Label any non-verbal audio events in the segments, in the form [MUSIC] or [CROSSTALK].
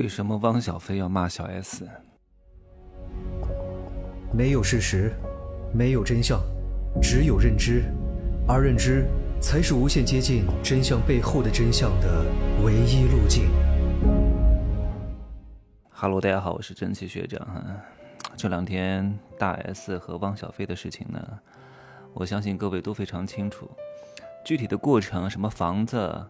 为什么汪小菲要骂小 S？没有事实，没有真相，只有认知，而认知才是无限接近真相背后的真相的唯一路径。哈喽，大家好，我是蒸汽学长哈。这两天大 S 和汪小菲的事情呢，我相信各位都非常清楚，具体的过程，什么房子。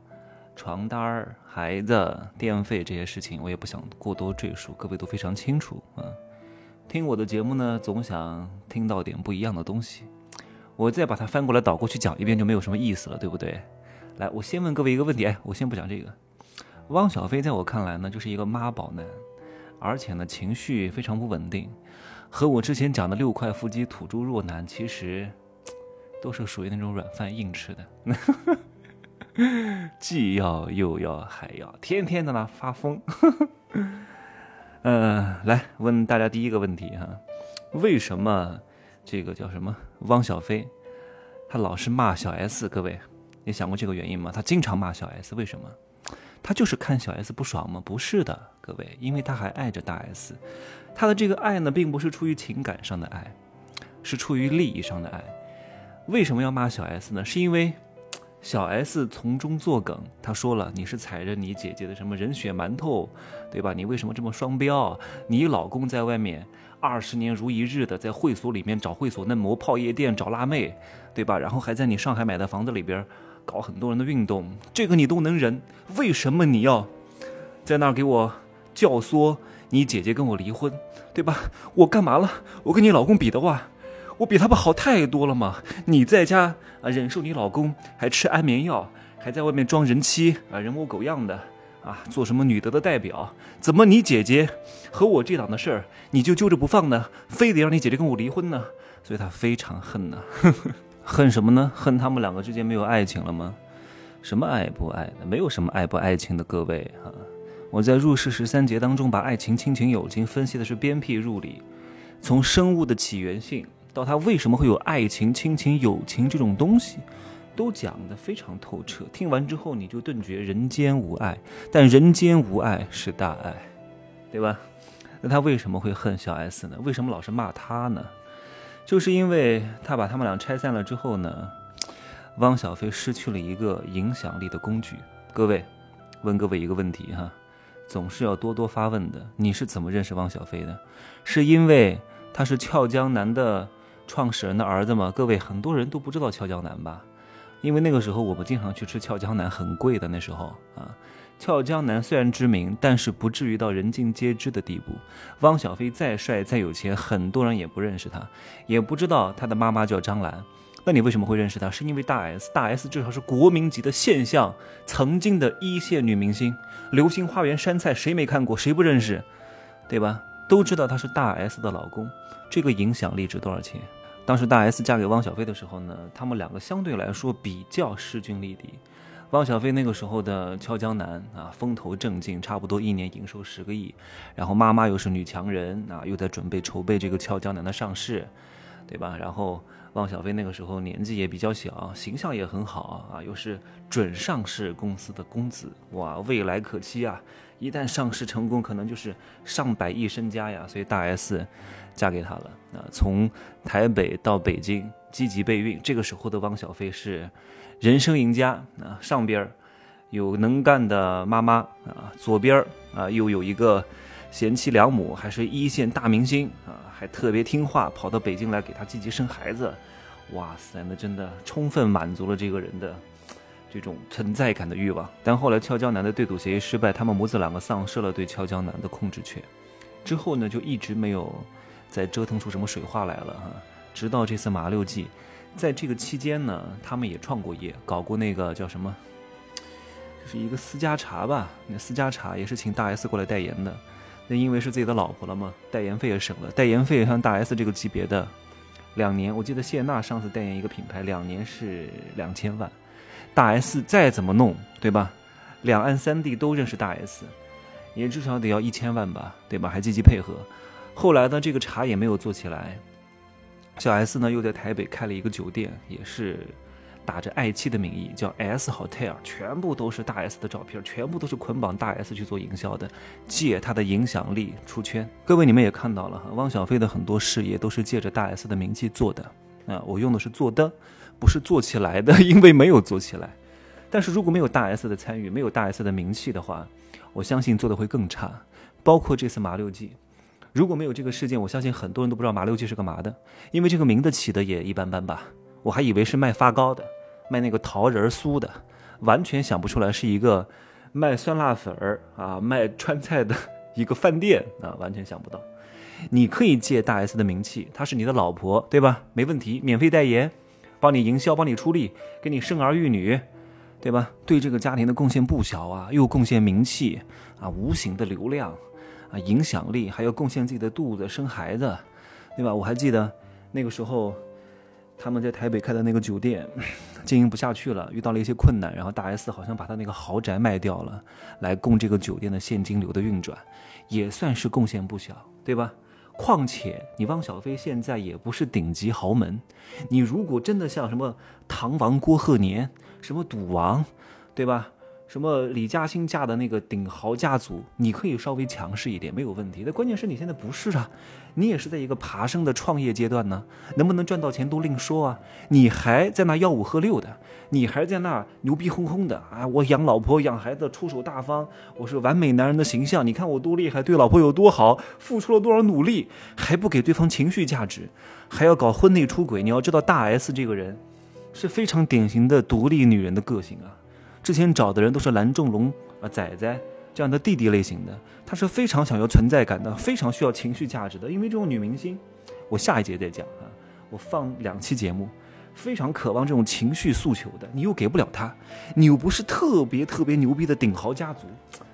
床单、孩子、电费这些事情，我也不想过多赘述，各位都非常清楚啊。听我的节目呢，总想听到点不一样的东西，我再把它翻过来倒过去讲一遍，就没有什么意思了，对不对？来，我先问各位一个问题，哎，我先不讲这个。汪小菲在我看来呢，就是一个妈宝男，而且呢，情绪非常不稳定，和我之前讲的六块腹肌土猪弱男，其实都是属于那种软饭硬吃的。[LAUGHS] 既要又要还要，天天在那发疯。嗯，[LAUGHS] 来问大家第一个问题哈，为什么这个叫什么汪小菲，他老是骂小 S？各位，你想过这个原因吗？他经常骂小 S，为什么？他就是看小 S 不爽吗？不是的，各位，因为他还爱着大 S。他的这个爱呢，并不是出于情感上的爱，是出于利益上的爱。为什么要骂小 S 呢？是因为。小 S 从中作梗，他说了：“你是踩着你姐姐的什么人血馒头，对吧？你为什么这么双标？你老公在外面二十年如一日的在会所里面找会所嫩模、泡夜店找辣妹，对吧？然后还在你上海买的房子里边搞很多人的运动，这个你都能忍，为什么你要在那儿给我教唆你姐姐跟我离婚，对吧？我干嘛了？我跟你老公比的话。”我比他们好太多了嘛！你在家啊忍受你老公还吃安眠药，还在外面装人妻啊人模狗样的啊做什么女德的代表？怎么你姐姐和我这档的事儿你就揪着不放呢？非得让你姐姐跟我离婚呢？所以他非常恨呐，[LAUGHS] 恨什么呢？恨他们两个之间没有爱情了吗？什么爱不爱的？没有什么爱不爱情的，各位哈！我在入世十三节当中把爱情、亲情、友情分析的是鞭辟入里，从生物的起源性。到他为什么会有爱情、亲情、友情这种东西，都讲得非常透彻。听完之后，你就顿觉人间无爱，但人间无爱是大爱，对吧？那他为什么会恨小 S 呢？为什么老是骂他呢？就是因为他把他们俩拆散了之后呢，汪小菲失去了一个影响力的工具。各位，问各位一个问题哈，总是要多多发问的。你是怎么认识汪小菲的？是因为他是俏江南的？创始人的儿子嘛，各位很多人都不知道俏江南吧？因为那个时候我们经常去吃俏江南，很贵的那时候啊。俏江南虽然知名，但是不至于到人尽皆知的地步。汪小菲再帅再有钱，很多人也不认识他，也不知道他的妈妈叫张兰。那你为什么会认识他？是因为大 S，大 S 至少是国民级的现象，曾经的一线女明星，《流星花园》山菜谁没看过？谁不认识？对吧？都知道他是大 S 的老公，这个影响力值多少钱？当时大 S 嫁给汪小菲的时候呢，他们两个相对来说比较势均力敌。汪小菲那个时候的俏江南啊，风头正劲，差不多一年营收十个亿。然后妈妈又是女强人啊，又在准备筹备这个俏江南的上市，对吧？然后汪小菲那个时候年纪也比较小，形象也很好啊，又是准上市公司的公子，哇，未来可期啊！一旦上市成功，可能就是上百亿身家呀。所以大 S。嫁给他了啊！从台北到北京积极备孕，这个时候的汪小菲是人生赢家啊！上边有能干的妈妈啊，左边啊又有一个贤妻良母，还是一线大明星啊，还特别听话，跑到北京来给他积极生孩子。哇塞，那真的充分满足了这个人的这种存在感的欲望。但后来俏江南的对赌协议失败，他们母子两个丧失了对俏江南的控制权，之后呢就一直没有。再折腾出什么水花来了哈？直到这次马六记，在这个期间呢，他们也创过业，搞过那个叫什么？就是一个私家茶吧？那私家茶也是请大 S 过来代言的。那因为是自己的老婆了嘛，代言费也省了。代言费像大 S 这个级别的，两年我记得谢娜上次代言一个品牌，两年是两千万。大 S 再怎么弄，对吧？两岸三地都认识大 S，也至少得要一千万吧，对吧？还积极配合。后来呢，这个茶也没有做起来。小 S 呢，又在台北开了一个酒店，也是打着爱妻的名义叫 S Hotel，全部都是大 S 的照片，全部都是捆绑大 S 去做营销的，借他的影响力出圈。各位你们也看到了，汪小菲的很多事业都是借着大 S 的名气做的啊，我用的是做的，[LAUGHS] 不是做起来的，[LAUGHS] 因为没有做起来。但是如果没有大 S 的参与，没有大 S 的名气的话，我相信做的会更差。包括这次麻六记，如果没有这个事件，我相信很多人都不知道麻六记是干嘛的，因为这个名字起的也一般般吧。我还以为是卖发糕的，卖那个桃仁酥的，完全想不出来是一个卖酸辣粉儿啊、卖川菜的 [LAUGHS] 一个饭店啊，完全想不到。你可以借大 S 的名气，她是你的老婆，对吧？没问题，免费代言，帮你营销，帮你出力，给你生儿育女。对吧？对这个家庭的贡献不小啊，又贡献名气啊，无形的流量啊，影响力，还要贡献自己的肚子生孩子，对吧？我还记得那个时候，他们在台北开的那个酒店 [LAUGHS] 经营不下去了，遇到了一些困难，然后大 S 好像把他那个豪宅卖掉了，来供这个酒店的现金流的运转，也算是贡献不小，对吧？况且你汪小菲现在也不是顶级豪门，你如果真的像什么唐王郭鹤年。什么赌王，对吧？什么李嘉欣嫁的那个顶豪家族，你可以稍微强势一点，没有问题。但关键是你现在不是啊，你也是在一个爬升的创业阶段呢，能不能赚到钱都另说啊。你还在那吆五喝六的，你还在那牛逼哄哄的啊！我养老婆养孩子出手大方，我是完美男人的形象，你看我多厉害，对老婆有多好，付出了多少努力，还不给对方情绪价值，还要搞婚内出轨。你要知道，大 S 这个人。是非常典型的独立女人的个性啊！之前找的人都是蓝仲龙啊、仔仔这样的弟弟类型的，他是非常想要存在感的，非常需要情绪价值的。因为这种女明星，我下一节再讲啊，我放两期节目，非常渴望这种情绪诉求的，你又给不了他，你又不是特别特别牛逼的顶豪家族，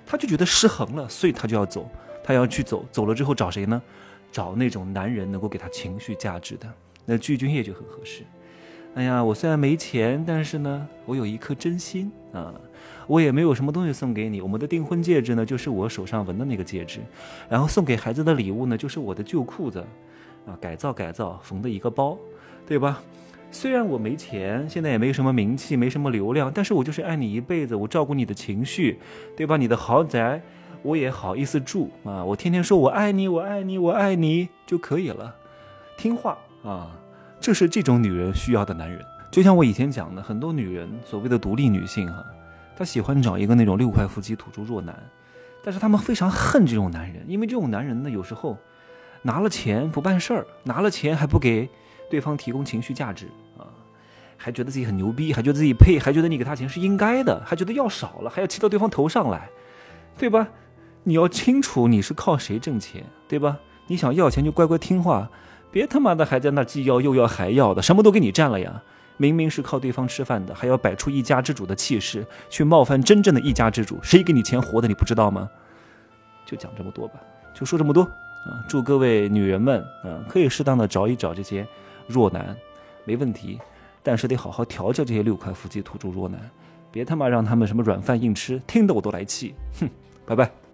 他就觉得失衡了，所以他就要走，他要去走，走了之后找谁呢？找那种男人能够给他情绪价值的，那具俊晔就很合适。哎呀，我虽然没钱，但是呢，我有一颗真心啊！我也没有什么东西送给你。我们的订婚戒指呢，就是我手上纹的那个戒指，然后送给孩子的礼物呢，就是我的旧裤子，啊，改造改造缝的一个包，对吧？虽然我没钱，现在也没什么名气，没什么流量，但是我就是爱你一辈子，我照顾你的情绪，对吧？你的豪宅，我也好意思住啊！我天天说我爱你，我爱你，我爱你就可以了，听话啊！这是这种女人需要的男人，就像我以前讲的，很多女人所谓的独立女性哈，她喜欢找一个那种六块腹肌土著弱男，但是她们非常恨这种男人，因为这种男人呢，有时候拿了钱不办事儿，拿了钱还不给对方提供情绪价值啊，还觉得自己很牛逼，还觉得自己配，还觉得你给他钱是应该的，还觉得要少了还要骑到对方头上来，对吧？你要清楚你是靠谁挣钱，对吧？你想要钱就乖乖听话。别他妈的还在那既要又要还要的，什么都给你占了呀！明明是靠对方吃饭的，还要摆出一家之主的气势，去冒犯真正的一家之主。谁给你钱活的，你不知道吗？就讲这么多吧，就说这么多啊！祝各位女人们，嗯，可以适当的找一找这些弱男，没问题，但是得好好调教这些六块腹肌土著弱男，别他妈让他们什么软饭硬吃，听得我都来气！哼，拜拜。